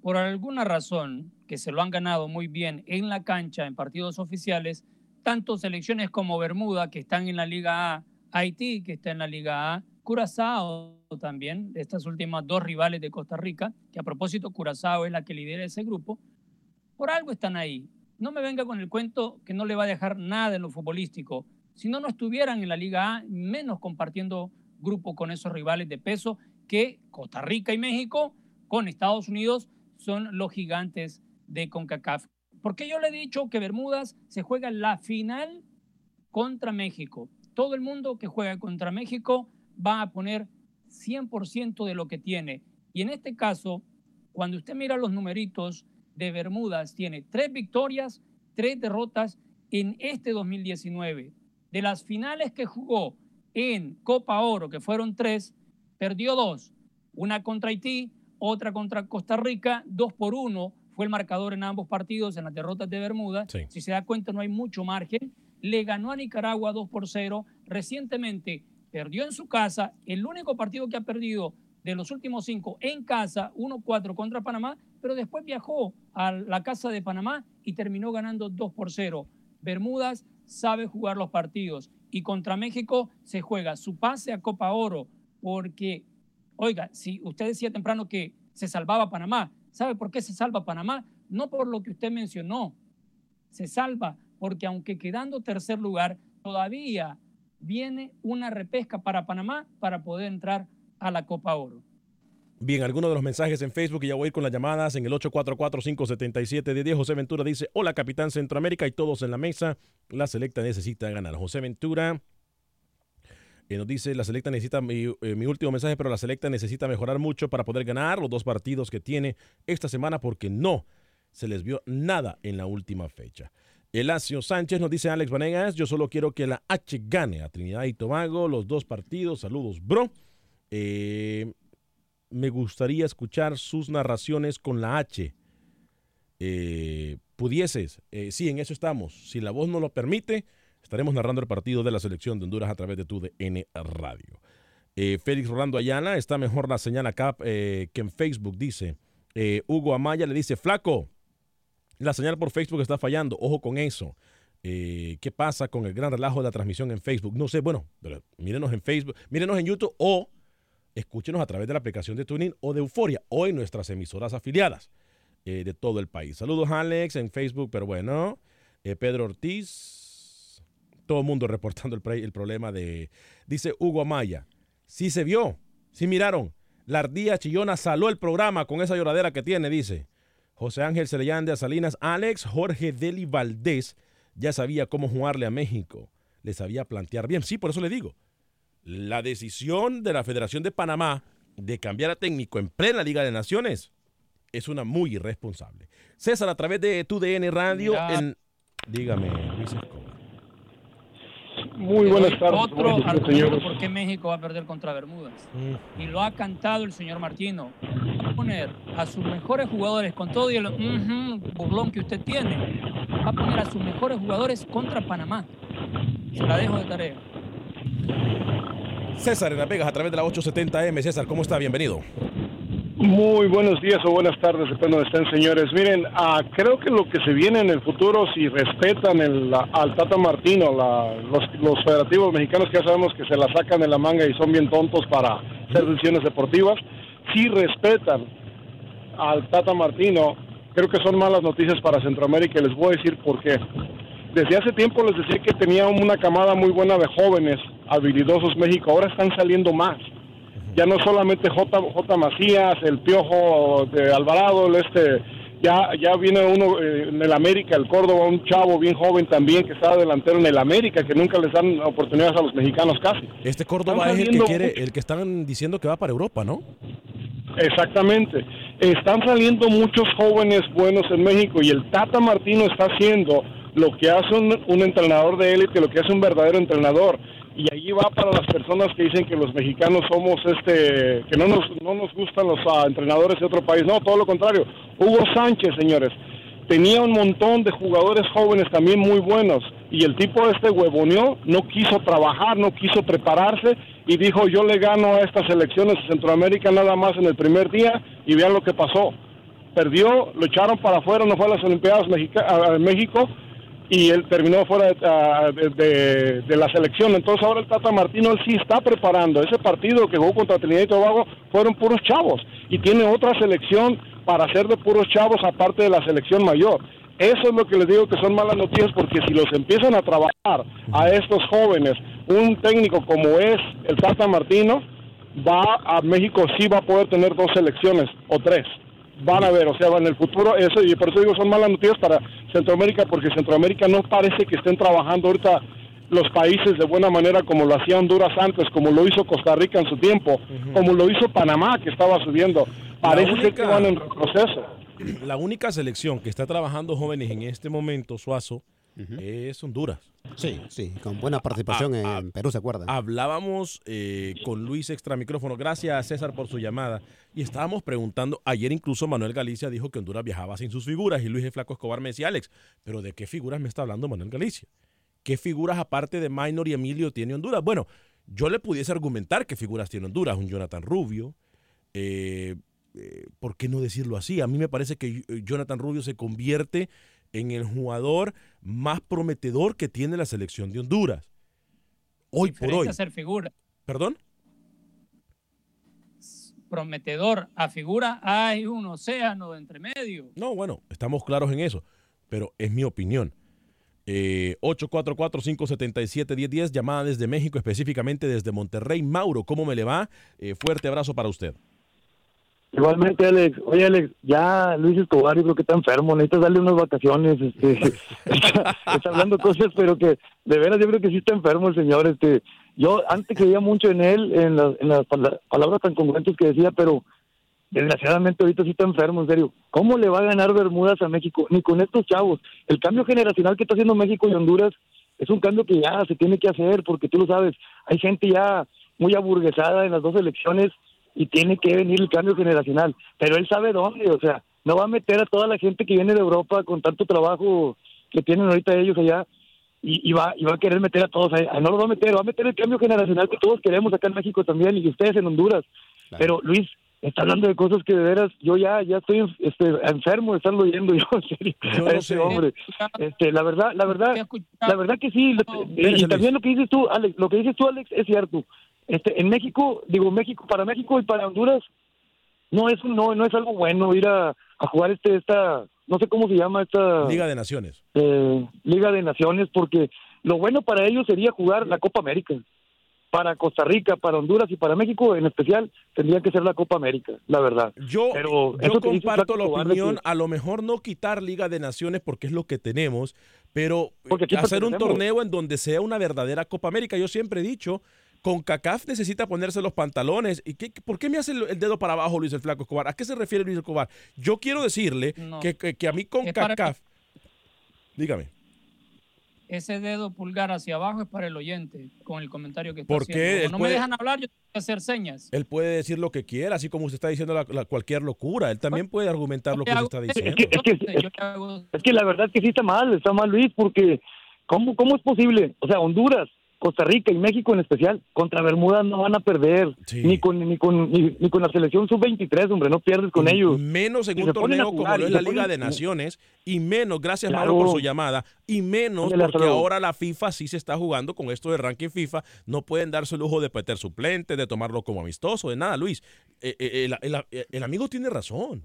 C: Por alguna razón, que se lo han ganado muy bien en la cancha, en partidos oficiales, tanto selecciones como Bermuda, que están en la Liga A, Haití, que está en la Liga A, Curazao también, de estas últimas dos rivales de Costa Rica, que a propósito Curazao es la que lidera ese grupo, por algo están ahí. No me venga con el cuento que no le va a dejar nada en lo futbolístico. Si no, no estuvieran en la Liga A, menos compartiendo grupo con esos rivales de peso que Costa Rica y México con Estados Unidos son los gigantes de CONCACAF. Porque yo le he dicho que Bermudas se juega la final contra México. Todo el mundo que juega contra México va a poner 100% de lo que tiene. Y en este caso, cuando usted mira los numeritos de Bermudas, tiene tres victorias, tres derrotas en este 2019. De las finales que jugó en Copa Oro, que fueron tres, perdió dos. Una contra Haití, otra contra Costa Rica, dos por uno fue el marcador en ambos partidos en las derrotas de Bermuda. Si se da cuenta, no hay mucho margen. Le ganó a Nicaragua 2 por 0. Recientemente perdió en su casa. El único partido que ha perdido de los últimos cinco en casa, 1-4 contra Panamá, pero después viajó a la casa de Panamá y terminó ganando 2 por 0. Bermudas sabe jugar los partidos y contra México se juega su pase a Copa Oro, porque, oiga, si usted decía temprano que se salvaba Panamá, ¿sabe por qué se salva Panamá? No por lo que usted mencionó, se salva porque aunque quedando tercer lugar, todavía viene una repesca para Panamá para poder entrar a la Copa Oro.
A: Bien, algunos de los mensajes en Facebook y ya voy a ir con las llamadas en el 844-577-10. José Ventura dice, hola capitán Centroamérica y todos en la mesa. La selecta necesita ganar. José Ventura eh, nos dice, la selecta necesita, mi, eh, mi, último mensaje, pero la selecta necesita mejorar mucho para poder ganar los dos partidos que tiene esta semana porque no se les vio nada en la última fecha. Elacio Sánchez nos dice Alex Vanegas, yo solo quiero que la H gane a Trinidad y Tobago los dos partidos. Saludos, bro. Eh, me gustaría escuchar sus narraciones con la H. Eh, pudieses, eh, sí, en eso estamos. Si la voz no lo permite, estaremos narrando el partido de la selección de Honduras a través de tu DN Radio. Eh, Félix Rolando Ayala, está mejor la señal acá que en Facebook, dice. Hugo Amaya le dice, flaco, la señal por Facebook está fallando, ojo con eso. ¿Qué pasa con el gran relajo de la transmisión en Facebook? No sé, bueno, pero mírenos en Facebook, mírenos en YouTube o escúchenos a través de la aplicación de Tuning o de Euforia o en nuestras emisoras afiliadas eh, de todo el país. Saludos Alex en Facebook, pero bueno, eh, Pedro Ortiz, todo el mundo reportando el, problema de, dice Hugo Amaya, sí se vio, sí miraron, la ardilla chillona saló el programa con esa lloradera que tiene, dice. José Ángel Celellán de Salinas, Alex Jorge Deli Valdés ya sabía cómo jugarle a México, le sabía plantear bien, sí, por eso le digo la decisión de la Federación de Panamá de cambiar a técnico en plena Liga de Naciones es una muy irresponsable. César, a través de tu DN Radio, en... dígame, Luis
L: Muy buenas tardes.
C: Otro argumento por qué México va a perder contra Bermudas. Mm. Y lo ha cantado el señor Martino. Va a poner a sus mejores jugadores, con todo y el burlón que usted tiene, va a poner a sus mejores jugadores contra Panamá. Se la dejo de tarea.
A: César en Las Vegas a través de la 870M. César, ¿cómo está? Bienvenido.
L: Muy buenos días o buenas tardes, depende de donde estén, señores. Miren, uh, creo que lo que se viene en el futuro, si respetan el, al Tata Martino, la, los, los, federativos mexicanos que ya sabemos que se la sacan de la manga y son bien tontos para hacer decisiones deportivas, si respetan al Tata Martino, creo que son malas noticias para Centroamérica y les voy a decir por qué. Desde hace tiempo les decía que tenía una camada muy buena de jóvenes habilidosos México, ahora están saliendo más. Ya no solamente J, J. Macías, el Piojo de Alvarado, el este, ya, ya viene uno eh, en el América, el Córdoba, un chavo bien joven también que está delantero en el América, que nunca les dan oportunidades a los mexicanos casi.
A: Este Córdoba es el que quiere, el que están diciendo que va para Europa, ¿no?
L: Exactamente. Están saliendo muchos jóvenes buenos en México y el Tata Martino está haciendo lo que hace un, entrenador de élite, lo que hace un verdadero entrenador. Y allí va para las personas que dicen que los mexicanos somos este, que no nos, no nos gustan los ah, entrenadores de otro país. No, todo lo contrario. Hugo Sánchez, señores, tenía un montón de jugadores jóvenes también muy buenos. Y el tipo este huevoneó, no quiso trabajar, no quiso prepararse y dijo yo le gano a estas elecciones de Centroamérica nada más en el primer día y vean lo que pasó. Perdió, lo echaron para afuera, no fue a las Olimpiadas Mexica- a- México y él terminó fuera de, ah, de- de la selección. Entonces ahora el Tata Martino él sí está preparando. Ese partido que jugó contra Trinidad y Tobago fueron puros chavos y tiene otra selección para hacer de puros chavos aparte de la selección mayor. Eso es lo que les digo que son malas noticias porque si los empiezan a trabajar a estos jóvenes, un técnico como es el Tata Martino, va a México sí va a poder tener dos selecciones o tres. Van a ver, o sea, en el futuro, eso, y por eso digo, son malas noticias para Centroamérica, porque Centroamérica no parece que estén trabajando ahorita los países de buena manera como lo hacía Honduras antes, como lo hizo Costa Rica en su tiempo, como lo hizo Panamá, que estaba subiendo. Parece ser que van en retroceso.
A: La única selección que está trabajando jóvenes en este momento, Suazo, es Honduras.
D: Sí, sí, con buena participación en Perú, ¿se acuerdan?
A: Hablábamos eh, con Luis extra micrófono. Gracias, César, por su llamada. Y estábamos preguntando, ayer incluso Manuel Galicia dijo que Honduras viajaba sin sus figuras y Luis de Flaco Escobar me decía, Alex, pero ¿de qué figuras me está hablando Manuel Galicia? ¿Qué figuras aparte de Minor y Emilio tiene Honduras? Bueno, yo le pudiese argumentar qué figuras tiene Honduras. Un Jonathan Rubio. eh, eh, ¿Por qué no decirlo así? A mí me parece que Jonathan Rubio se convierte en el jugador más prometedor que tiene la selección de Honduras. Hoy por hoy.
C: a ser figura.
A: ¿Perdón?
C: Prometedor a figura hay un océano de entre medio.
A: No, bueno, estamos claros en eso, pero es mi opinión. Eh, 844-577-1010, llamada desde México, específicamente desde Monterrey. Mauro, ¿cómo me le va? Eh, fuerte abrazo para usted.
M: Igualmente, Alex. Oye, Alex, ya Luis Escobar yo creo que está enfermo, necesitas darle unas vacaciones. Este, está, hablando cosas, pero que de veras yo creo que sí está enfermo el señor. Este, yo antes creía mucho en él, en, las- en las pala- palabras tan congruentes que decía, pero desgraciadamente ahorita sí está enfermo, en serio. ¿Cómo le va a ganar Bermudas a México? Ni con estos chavos. El cambio generacional que está haciendo México y Honduras es un cambio que ya se tiene que hacer, porque tú lo sabes, hay gente ya muy aburguesada en las dos elecciones y tiene que venir el cambio generacional. Pero él sabe dónde, o sea, no va a meter a toda la gente que viene de Europa con tanto trabajo que tienen ahorita ellos allá y, y va, y va a querer meter a todos ahí. No lo va a meter, va a meter el cambio generacional que todos queremos acá en México también y ustedes en Honduras. Pero Luis, está hablando de cosas que de veras yo ya ya estoy este, enfermo de estarlo oyendo yo en serio
A: Yo
M: a ese
A: sé.
M: hombre este la verdad la verdad la verdad que sí lo- y,
A: Espérese,
M: también lo que dices tú Alex lo que dices tú Alex es cierto este en México digo México para México y para Honduras no es no no es algo bueno ir a, a jugar este esta no sé cómo se llama esta
A: Liga de Naciones.
M: eh, Liga de Naciones porque lo bueno para ellos sería jugar la Copa América para Costa Rica, para Honduras y para México en especial tendría que ser la Copa América, la verdad.
A: Yo,
M: Pero
A: yo comparto la opinión, a lo mejor no quitar Liga de Naciones porque es lo que tenemos, pero hacer un torneo en donde sea una verdadera Copa América. Yo siempre he dicho, con CACAF necesita ponerse los pantalones. ¿Y qué, por qué me hace el, dedo para abajo Luis el Flaco Escobar? ¿A qué se refiere Luis Escobar? Yo quiero decirle
C: No.
A: que, que- que a mí con
C: Es para-
A: CACAF... Dígame.
C: Ese dedo pulgar hacia abajo es para el oyente, con el comentario que está
A: ¿Por qué?
C: Como no
A: puede-
C: me dejan hablar, yo tengo que hacer señas.
A: Él puede decir lo que quiera, así como usted está diciendo la- la- cualquier locura. Él también puede argumentar lo que usted está diciendo.
M: Es que, es, que, es que la verdad es que sí está mal, está mal Luis, porque ¿cómo, ¿cómo es posible? O sea, Honduras, Costa Rica y México en especial, contra Bermuda no van a perder, ni con ni con ni, ni con la selección sub-23, hombre, no pierdes con
A: Y
M: ellos.
A: Menos en
M: Y
A: un torneo como lo es la Liga
M: ponen-
A: de Naciones, y menos, gracias
M: Claro.
A: Mauro por su llamada, y menos porque ahora la FIFA sí se está jugando con esto de ranking FIFA, no pueden darse el lujo de meter suplente, de tomarlo como amistoso, de nada, Luis. Eh, eh, el, el- el amigo tiene razón.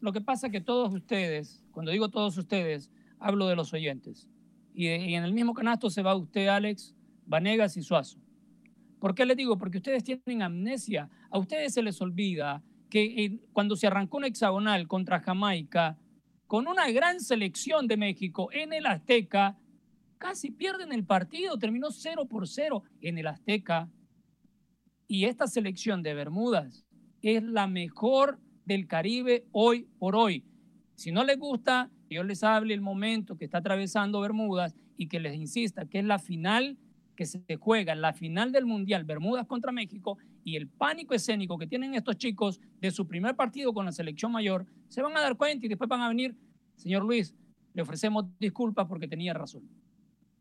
C: Lo que pasa es que todos ustedes, cuando digo todos ustedes, hablo de los oyentes. Y, en el mismo canasto se va usted, Alex, Vanegas y Suazo. ¿Por qué les digo? Porque ustedes tienen amnesia. A ustedes se les olvida que cuando se arrancó un hexagonal contra Jamaica, con una gran selección de México en el Azteca, casi pierden el partido, terminó 0 por 0 en el Azteca. Y esta selección de Bermudas es la mejor del Caribe hoy por hoy. Si no les gusta, que yo les hable el momento que está atravesando Bermudas y que les insista que es la final que se juega, la final del Mundial, Bermudas contra México, y el pánico escénico que tienen estos chicos de su primer partido con la selección mayor, se van a dar cuenta y después van a venir, señor Luis, le ofrecemos disculpas porque tenía razón.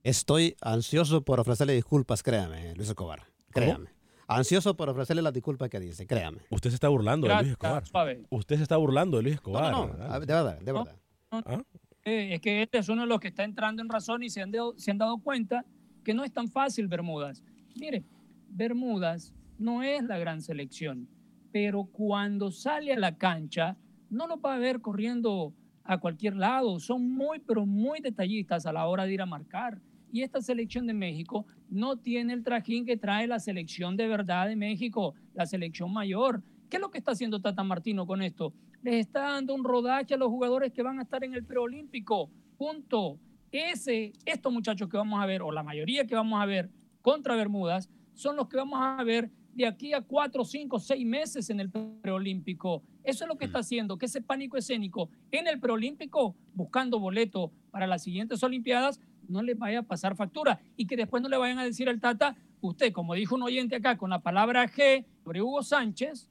D: Estoy ansioso por ofrecerle disculpas, créame, Luis Escobar. Créame. Ansioso por ofrecerle las disculpas que dice, créame.
A: Usted se está burlando de Luis Escobar.
C: suave.
A: Usted se está burlando de Luis Escobar.
D: No, no, de verdad, de verdad.
A: ¿Ah?
C: Eh, es que este es uno de los que está entrando en razón y se han, dado, se han dado cuenta que no es tan fácil Bermudas. Mire, Bermudas no es la gran selección, pero cuando sale a la cancha no lo va a ver corriendo a cualquier lado. Son muy, pero muy detallistas a la hora de ir a marcar. Y esta selección de México no tiene el trajín que trae la selección de verdad de México, la selección mayor. ¿Qué es lo que está haciendo Tata Martino con esto? Les está dando un rodaje a los jugadores que van a estar en el preolímpico. Punto. Ese, estos muchachos que vamos a ver, o la mayoría que vamos a ver contra Bermudas, son los que vamos a ver de aquí a cuatro, cinco, seis meses en el preolímpico. Eso es lo que está haciendo, que ese pánico escénico en el preolímpico, buscando boleto para las siguientes Olimpiadas, no les vaya a pasar factura y que después no le vayan a decir al Tata, usted, como dijo un oyente acá con la palabra G sobre Hugo Sánchez.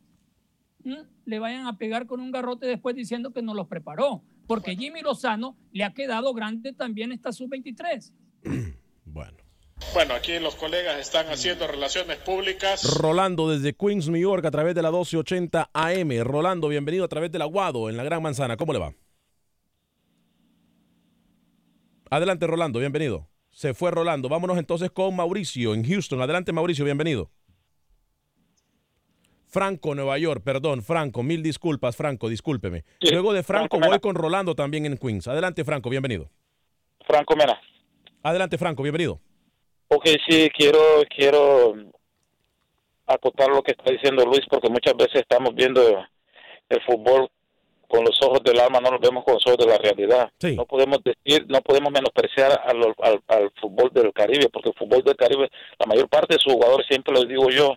C: Le vayan a pegar con un garrote después diciendo que no los preparó, porque Jimmy Lozano le ha quedado grande también esta sub-23.
A: Bueno.
N: Bueno, aquí los colegas están haciendo relaciones públicas.
A: Rolando desde Queens, New York, a través de la 1280 AM. Rolando, bienvenido a través del Aguado, en la Gran Manzana. ¿Cómo le va? Adelante, Rolando, bienvenido. Se fue Rolando. Vámonos entonces con Mauricio en Houston. Adelante, Mauricio, bienvenido. Franco, Nueva York, perdón, Franco, mil disculpas, Franco, discúlpeme.
O: Sí,
A: Luego de Franco voy con Rolando también en Queens. Adelante, Franco, bienvenido.
O: Franco Mena.
A: Adelante, Franco, bienvenido.
O: Ok, sí, quiero, quiero acotar lo que está diciendo Luis, porque muchas veces estamos viendo el fútbol con los ojos del alma, no lo vemos con los ojos de la realidad. No podemos decir, no podemos menospreciar al, al fútbol del Caribe, porque el fútbol del Caribe, la mayor parte de sus jugadores, siempre lo digo yo,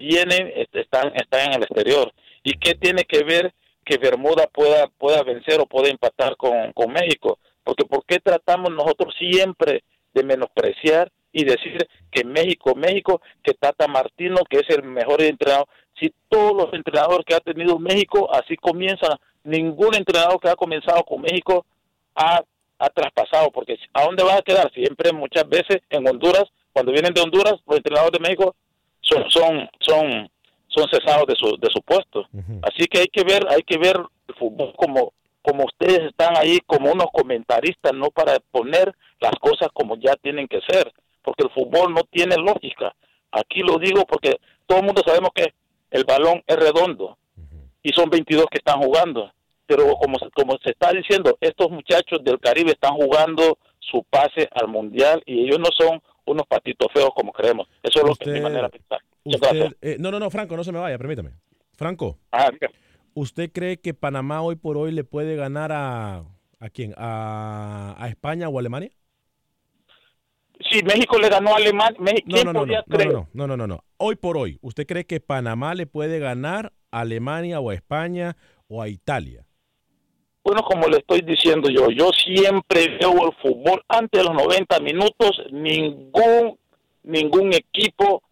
O: vienen, est- están, están en el exterior. ¿Y qué tiene que ver que Bermuda pueda, pueda vencer o pueda empatar con, con México? Porque ¿por qué tratamos nosotros siempre de menospreciar y decir que México, México, que Tata Martino, que es el mejor entrenador? Si todos los entrenadores que ha tenido México así comienzan, ningún entrenador que ha comenzado con México ha, ha traspasado, porque ¿a dónde van a quedar? Siempre muchas veces en Honduras, cuando vienen de Honduras, los entrenadores de México son son son son cesados de su de su puesto. Así que hay que ver hay que ver el fútbol como como ustedes están ahí como unos comentaristas, no para poner las cosas como ya tienen que ser, porque el fútbol no tiene lógica. Aquí lo digo porque todo el mundo sabemos que el balón es redondo y son 22 que están jugando, pero como como se está diciendo, estos muchachos del Caribe están jugando su pase al mundial y ellos no son unos patitos feos como creemos. Eso es lo que es mi manera de pensar.
A: Usted, eh, no, no, no, Franco, no se me vaya, permítame. Franco,
O: Ah, diga.
A: ¿usted cree que Panamá hoy por hoy le puede ganar a, a quién? ¿A, a España o Alemania?
O: Si México le ganó a Alemania, ¿quién
A: no, no,
O: podía
A: no, no,
O: creer?
A: no, no, no, no, no. Hoy por hoy, ¿usted cree que Panamá le puede ganar a Alemania o a España o a Italia?
O: Bueno, como le estoy diciendo yo, yo siempre veo el fútbol antes de los 90 minutos, ningún ningún equipo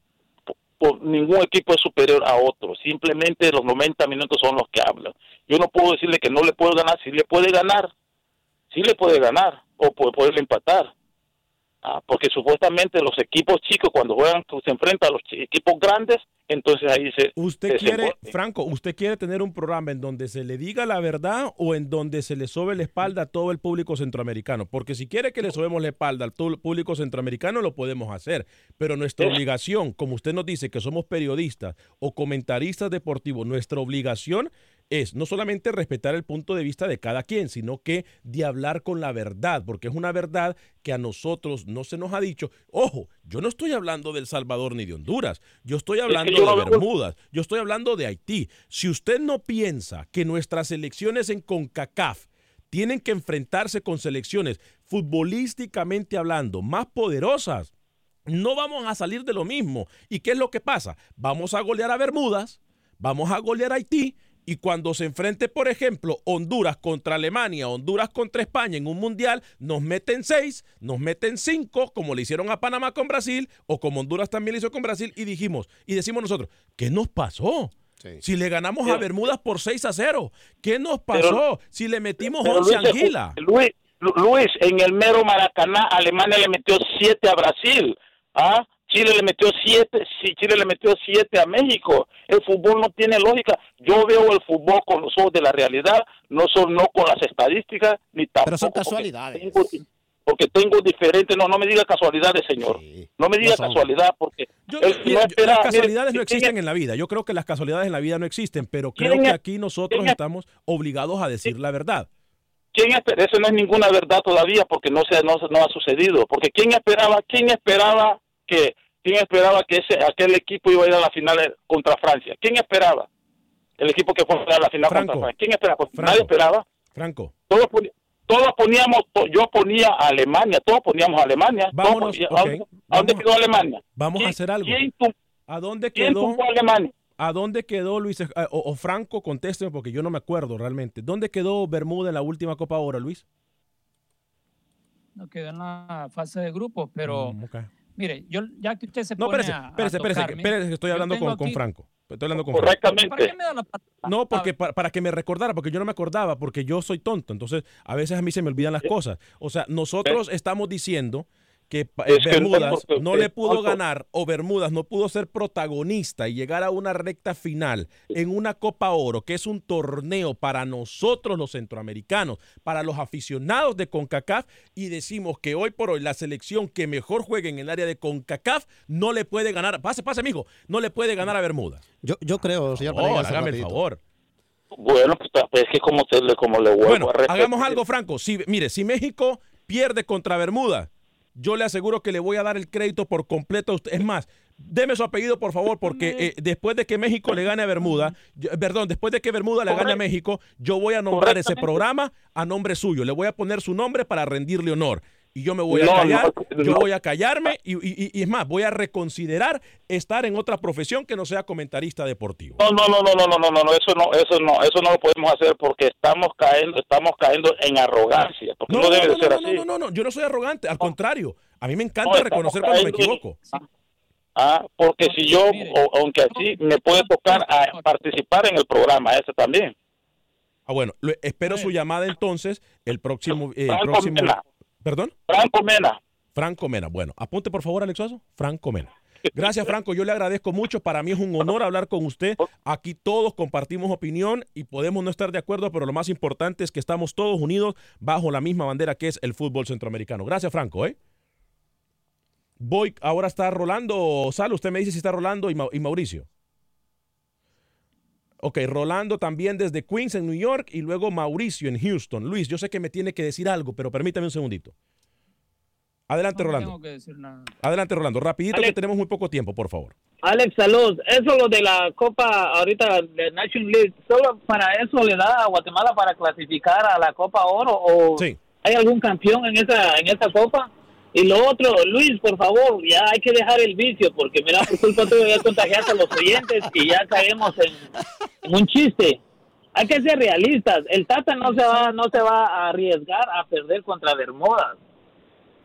O: po- ningún equipo es superior a otro, simplemente los 90 minutos son los que hablan. Yo no puedo decirle que no le puedo ganar, si le puede ganar, sí le puede ganar o puede poderle empatar. Ah, porque supuestamente los equipos chicos cuando juegan se enfrentan a los equipos grandes, entonces ahí se
A: ¿Usted
O: se
A: quiere. Franco, usted quiere tener un programa en donde se le diga la verdad o en donde se le sobe la espalda a todo el público centroamericano? Porque si quiere que le sobemos la espalda al público centroamericano, lo podemos hacer. Pero nuestra obligación, como usted nos dice que somos periodistas o comentaristas deportivos, nuestra obligación es no solamente respetar el punto de vista de cada quien, sino que de hablar con la verdad, porque es una verdad que a nosotros no se nos ha dicho. Ojo, yo no estoy hablando de El Salvador ni de Honduras, yo estoy hablando de Bermudas, yo estoy hablando de Haití. Si usted no piensa que nuestras elecciones en CONCACAF tienen que enfrentarse con selecciones futbolísticamente hablando más poderosas, no vamos a salir de lo mismo. ¿Y qué es lo que pasa? Vamos a golear a Bermudas, vamos a golear a Haití. Y cuando se enfrente, por ejemplo, Honduras contra Alemania, Honduras contra España en un mundial, nos meten seis, nos meten cinco, como le hicieron a Panamá con Brasil, o como Honduras también le hizo con Brasil, y dijimos, y decimos nosotros, ¿qué nos pasó? Si le ganamos a Bermudas por 6 a 0, ¿qué nos pasó?
O: Pero-
A: si le metimos
O: Pero
A: 11 a
O: Luis,
A: Anguila.
O: Luis, Lu- Luis, en el mero Maracaná, Alemania le metió siete a Brasil. ¿ah? Chile le metió siete, sí, Chile le metió siete a México. El fútbol no tiene lógica. Yo veo el fútbol con los ojos de la realidad, no son no con las estadísticas ni tampoco.
D: Pero son
O: porque
D: casualidades.
O: tengo- Porque tengo diferentes, no, no me diga casualidades, señor. No me diga
A: no
O: casualidad, porque
A: Yo- mira,
O: no espera-
A: las casualidades
O: mire,
A: no existen en la vida. Yo creo que las casualidades en la vida no existen, pero creo
O: ¿Quién
A: que aquí nosotros estamos obligados a decir la verdad.
O: ¿Quién espera? Eso no es ninguna verdad todavía porque no se no, no ha sucedido. Porque quién esperaba, quién esperaba que quién esperaba que ese aquel equipo iba a ir a la final contra Francia. ¿Quién esperaba? El equipo que fue a la final
A: Franco.
O: contra Francia. ¿Quién esperaba? Pues
A: Franco.
O: Nadie esperaba.
A: Franco.
O: Todos, todos poníamos, yo ponía a Alemania, todos poníamos a Alemania.
A: Vámonos,
O: ponía-. ¿A dónde, a dónde quedó Alemania?
A: Vamos a
O: ¿Quién-
A: hacer algo.
O: quién
A: ¿A dónde quedó?
O: Alemania?
A: ¿A dónde quedó Luis? eh, O, o Franco, contésteme porque yo no me acuerdo realmente. ¿Dónde quedó Bermuda en la última Copa Oro, Luis?
C: No quedó en la fase de grupos, pero
A: Mm.
C: Mire, yo ya que usted se
A: No,
C: pone
A: espérese,
C: a, a
A: espérese, espérese,
C: tocarme,
A: espérese, que estoy hablando con, con Franco. Estoy hablando con
O: Correctamente.
C: ¿Para qué me da la
A: No, porque para, para que me recordara, porque yo no me acordaba, porque yo soy tonto. Entonces, a veces a mí se me olvidan las cosas. O sea, nosotros estamos diciendo que eh,
O: Es
A: Bermudas
O: no-
A: no le pudo ganar o Bermudas no pudo ser protagonista y llegar a una recta final en una Copa Oro, que es un torneo para nosotros los centroamericanos, para los aficionados de CONCACAF, y decimos que hoy por hoy la selección que mejor juegue en el área de CONCACAF no le puede ganar, pase, pase, mijo, no le puede ganar a Bermudas.
D: Yo, yo creo, señor
A: Oh, hágame el favor.
O: Bueno, pues, es que como, te, como le vuelvo
A: Bueno,
O: a repetir.
A: hagamos algo, Franco. Si, mire, si México pierde contra Bermuda, yo le aseguro que le voy a dar el crédito por completo a usted. Es más, deme su apellido, por favor, porque eh, después de que México le gane a Bermuda, yo- perdón, después de que Bermuda le gane a México, yo voy a nombrar ese programa a nombre suyo. Le voy a poner su nombre para rendirle honor y yo me voy a callar, yo voy a callarme y, y, es más, voy a reconsiderar estar en otra profesión que no sea comentarista deportivo.
O: No, no, no, no, no, no, no, no, eso no, eso no, eso no lo podemos hacer porque estamos cayendo, estamos cayendo en arrogancia, porque no, debe de ser así.
A: No, no, no, yo no soy arrogante, al contrario, a mí me encanta reconocer cuando me equivoco.
O: Ah. Porque si yo, aunque así, me puede tocar a participar en el programa ese también.
A: Ah, bueno, espero su llamada entonces el próximo, el próximo perdón,
O: Franco Mena.
A: Franco Mena. Bueno, apunte por favor, Alex Suazo, Franco Mena. Gracias, Franco. Yo le agradezco mucho. Para mí es un honor hablar con usted. Aquí todos compartimos opinión y podemos no estar de acuerdo, pero lo más importante es que estamos todos unidos bajo la misma bandera que es el fútbol centroamericano. Gracias, Franco. ¿eh? Voy, ahora está Rolando. Sal, usted me dice si está Rolando y, y Mauricio. Ok, Rolando también desde Queens en New York y luego Mauricio en Houston. Luis, yo sé que me tiene que decir algo, pero permítame un segundito. Adelante,
C: no
A: Rolando.
C: tengo que decir nada.
A: Adelante, Rolando. Rapidito que tenemos muy poco tiempo, por favor.
P: Alex, salud. Eso lo de la Copa ahorita de Nation League, ¿solo para eso le da a Guatemala para clasificar a la Copa Oro o hay algún campeón en esa en esa Copa? Y lo otro, Luis, por favor, ya hay que dejar el vicio porque mira, por culpa tuya ya contagiaste a los oyentes y ya caemos en, en un chiste. Hay que ser realistas. El Tata no se va no se va a arriesgar a perder contra Bermudas.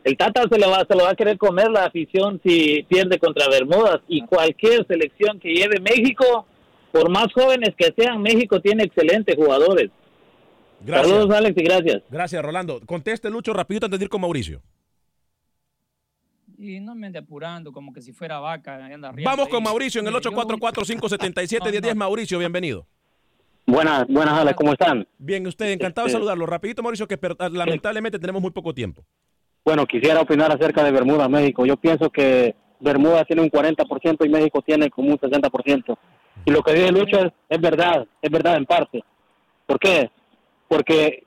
P: El Tata se lo, va, se lo va a querer comer la afición si pierde contra Bermudas y cualquier selección que lleve México, por más jóvenes que sean, México tiene excelentes jugadores.
A: Gracias.
P: Saludos, Alex, y gracias.
A: Gracias, Rolando. Conteste, Lucho, rapidito antes de ir con Mauricio.
C: Y no me ande apurando como que si fuera vaca. anda
A: Vamos con Mauricio en el
C: Mire, yo voy-
A: 844-577-1010. Mauricio, bienvenido.
H: Buenas, buenas, Alex, ¿cómo están?
A: Bien, usted, encantado de
H: Este-
A: saludarlo. Rapidito, Mauricio, que per- lamentablemente tenemos muy poco tiempo.
H: Bueno, quisiera opinar acerca de Bermuda, México. Yo pienso que Bermuda tiene un 40% y México tiene como un 60%. Y lo que dice Lucho es, es verdad, es verdad en parte. ¿Por qué? Porque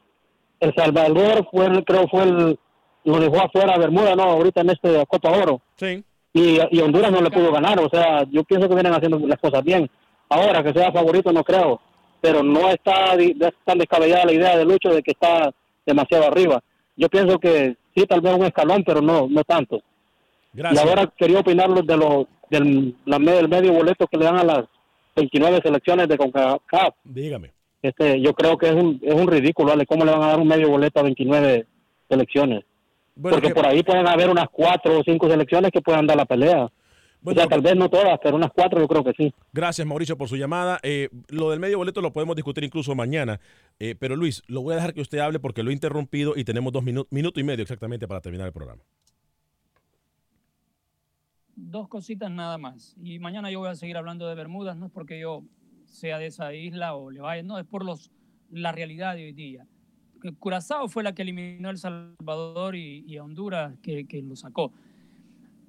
H: El Salvador fue, creo fue el, lo dejó afuera a Bermuda, ¿no? Ahorita en este Copa Oro.
A: Sí.
H: Y, y Honduras no le pudo ganar, o sea, yo pienso que vienen haciendo las cosas bien. Ahora, que sea favorito no creo, pero no está tan descabellada la idea de Lucho de que está demasiado arriba. Yo pienso que sí, tal vez un escalón, pero no no tanto.
A: Gracias.
H: Y ahora quería opinar de los del, la, me- del medio boleto que le dan a las 29 selecciones de CONCACAF.
A: Dígame.
H: Este, yo creo que es un, es un ridículo, ¿vale? ¿Cómo le van a dar un medio boleto a 29 selecciones?
A: Bueno,
H: Porque
A: que-
H: por ahí pueden haber unas cuatro o cinco selecciones que puedan dar la pelea. o sea, tal vez no todas, pero unas cuatro yo creo que sí.
A: Gracias, Mauricio, por su llamada. Eh, lo del medio boleto lo podemos discutir incluso mañana. Eh, pero Luis, lo voy a dejar que usted hable porque lo he interrumpido y tenemos dos minutos, minuto y medio exactamente para terminar el programa.
C: Dos cositas nada más. Y mañana yo voy a seguir hablando de Bermudas, no es porque yo sea de esa isla o le vaya, no, es por los, la realidad de hoy día. Curazao fue la que eliminó a El Salvador y, a Honduras que, que lo sacó.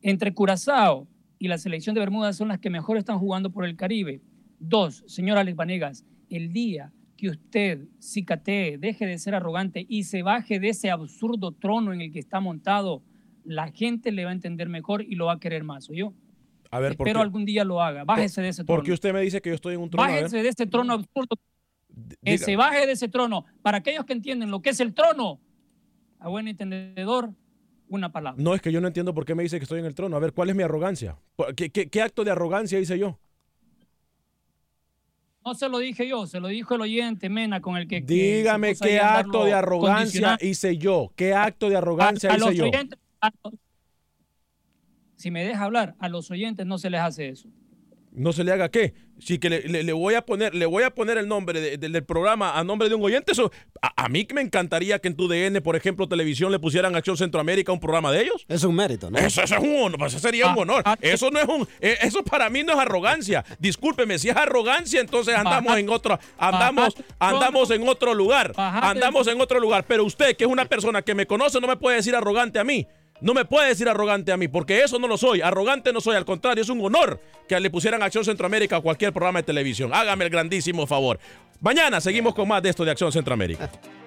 C: Entre Curazao y la selección de Bermudas son las que mejor están jugando por el Caribe. Dos, señor Alex Vanegas, el día que usted cicatee, deje de ser arrogante y se baje de ese absurdo trono en el que está montado, la gente le va a entender mejor y lo va a querer más, yo.
A: A ver,
C: Espero algún día lo haga. Bájese de ese trono.
A: Porque usted me dice que yo estoy en un trono.
C: Bájese de ese trono absurdo. Que se baje de ese trono. Para aquellos que entienden lo que es el trono, a buen entendedor, una palabra.
A: No, es que yo no entiendo por qué me dice que estoy en el trono. A ver, ¿cuál es mi arrogancia? ¿Qué, acto de arrogancia hice yo?
C: No se lo dije yo, se lo dijo el oyente Mena con el que.
A: Dígame qué acto de arrogancia hice yo. ¿Qué acto de arrogancia hice yo?
C: si me deja hablar, a los oyentes no se les hace eso
A: no se le haga qué. Sí que le, voy a poner, le voy a poner el nombre del programa a nombre de un oyente. Eso, a, mí me encantaría que en tu DN, por ejemplo, televisión, le pusieran Acción Centroamérica un programa de ellos.
D: Es un mérito, ¿no?
A: Eso, es un honor, pues, eso sería un ah, honor. Ah, eso no es un, eh, eso para mí no es arrogancia. Discúlpeme, si es arrogancia, entonces andamos en otro, andamos, andamos en otro lugar. Andamos en otro lugar. Pero usted, que es una persona que me conoce, no me puede decir arrogante a mí. No me puede decir arrogante a mí, porque eso no lo soy. Arrogante no soy, al contrario, es un honor que le pusieran Acción Centroamérica a cualquier programa de televisión. Hágame el grandísimo favor. Mañana seguimos con más de esto de Acción Centroamérica.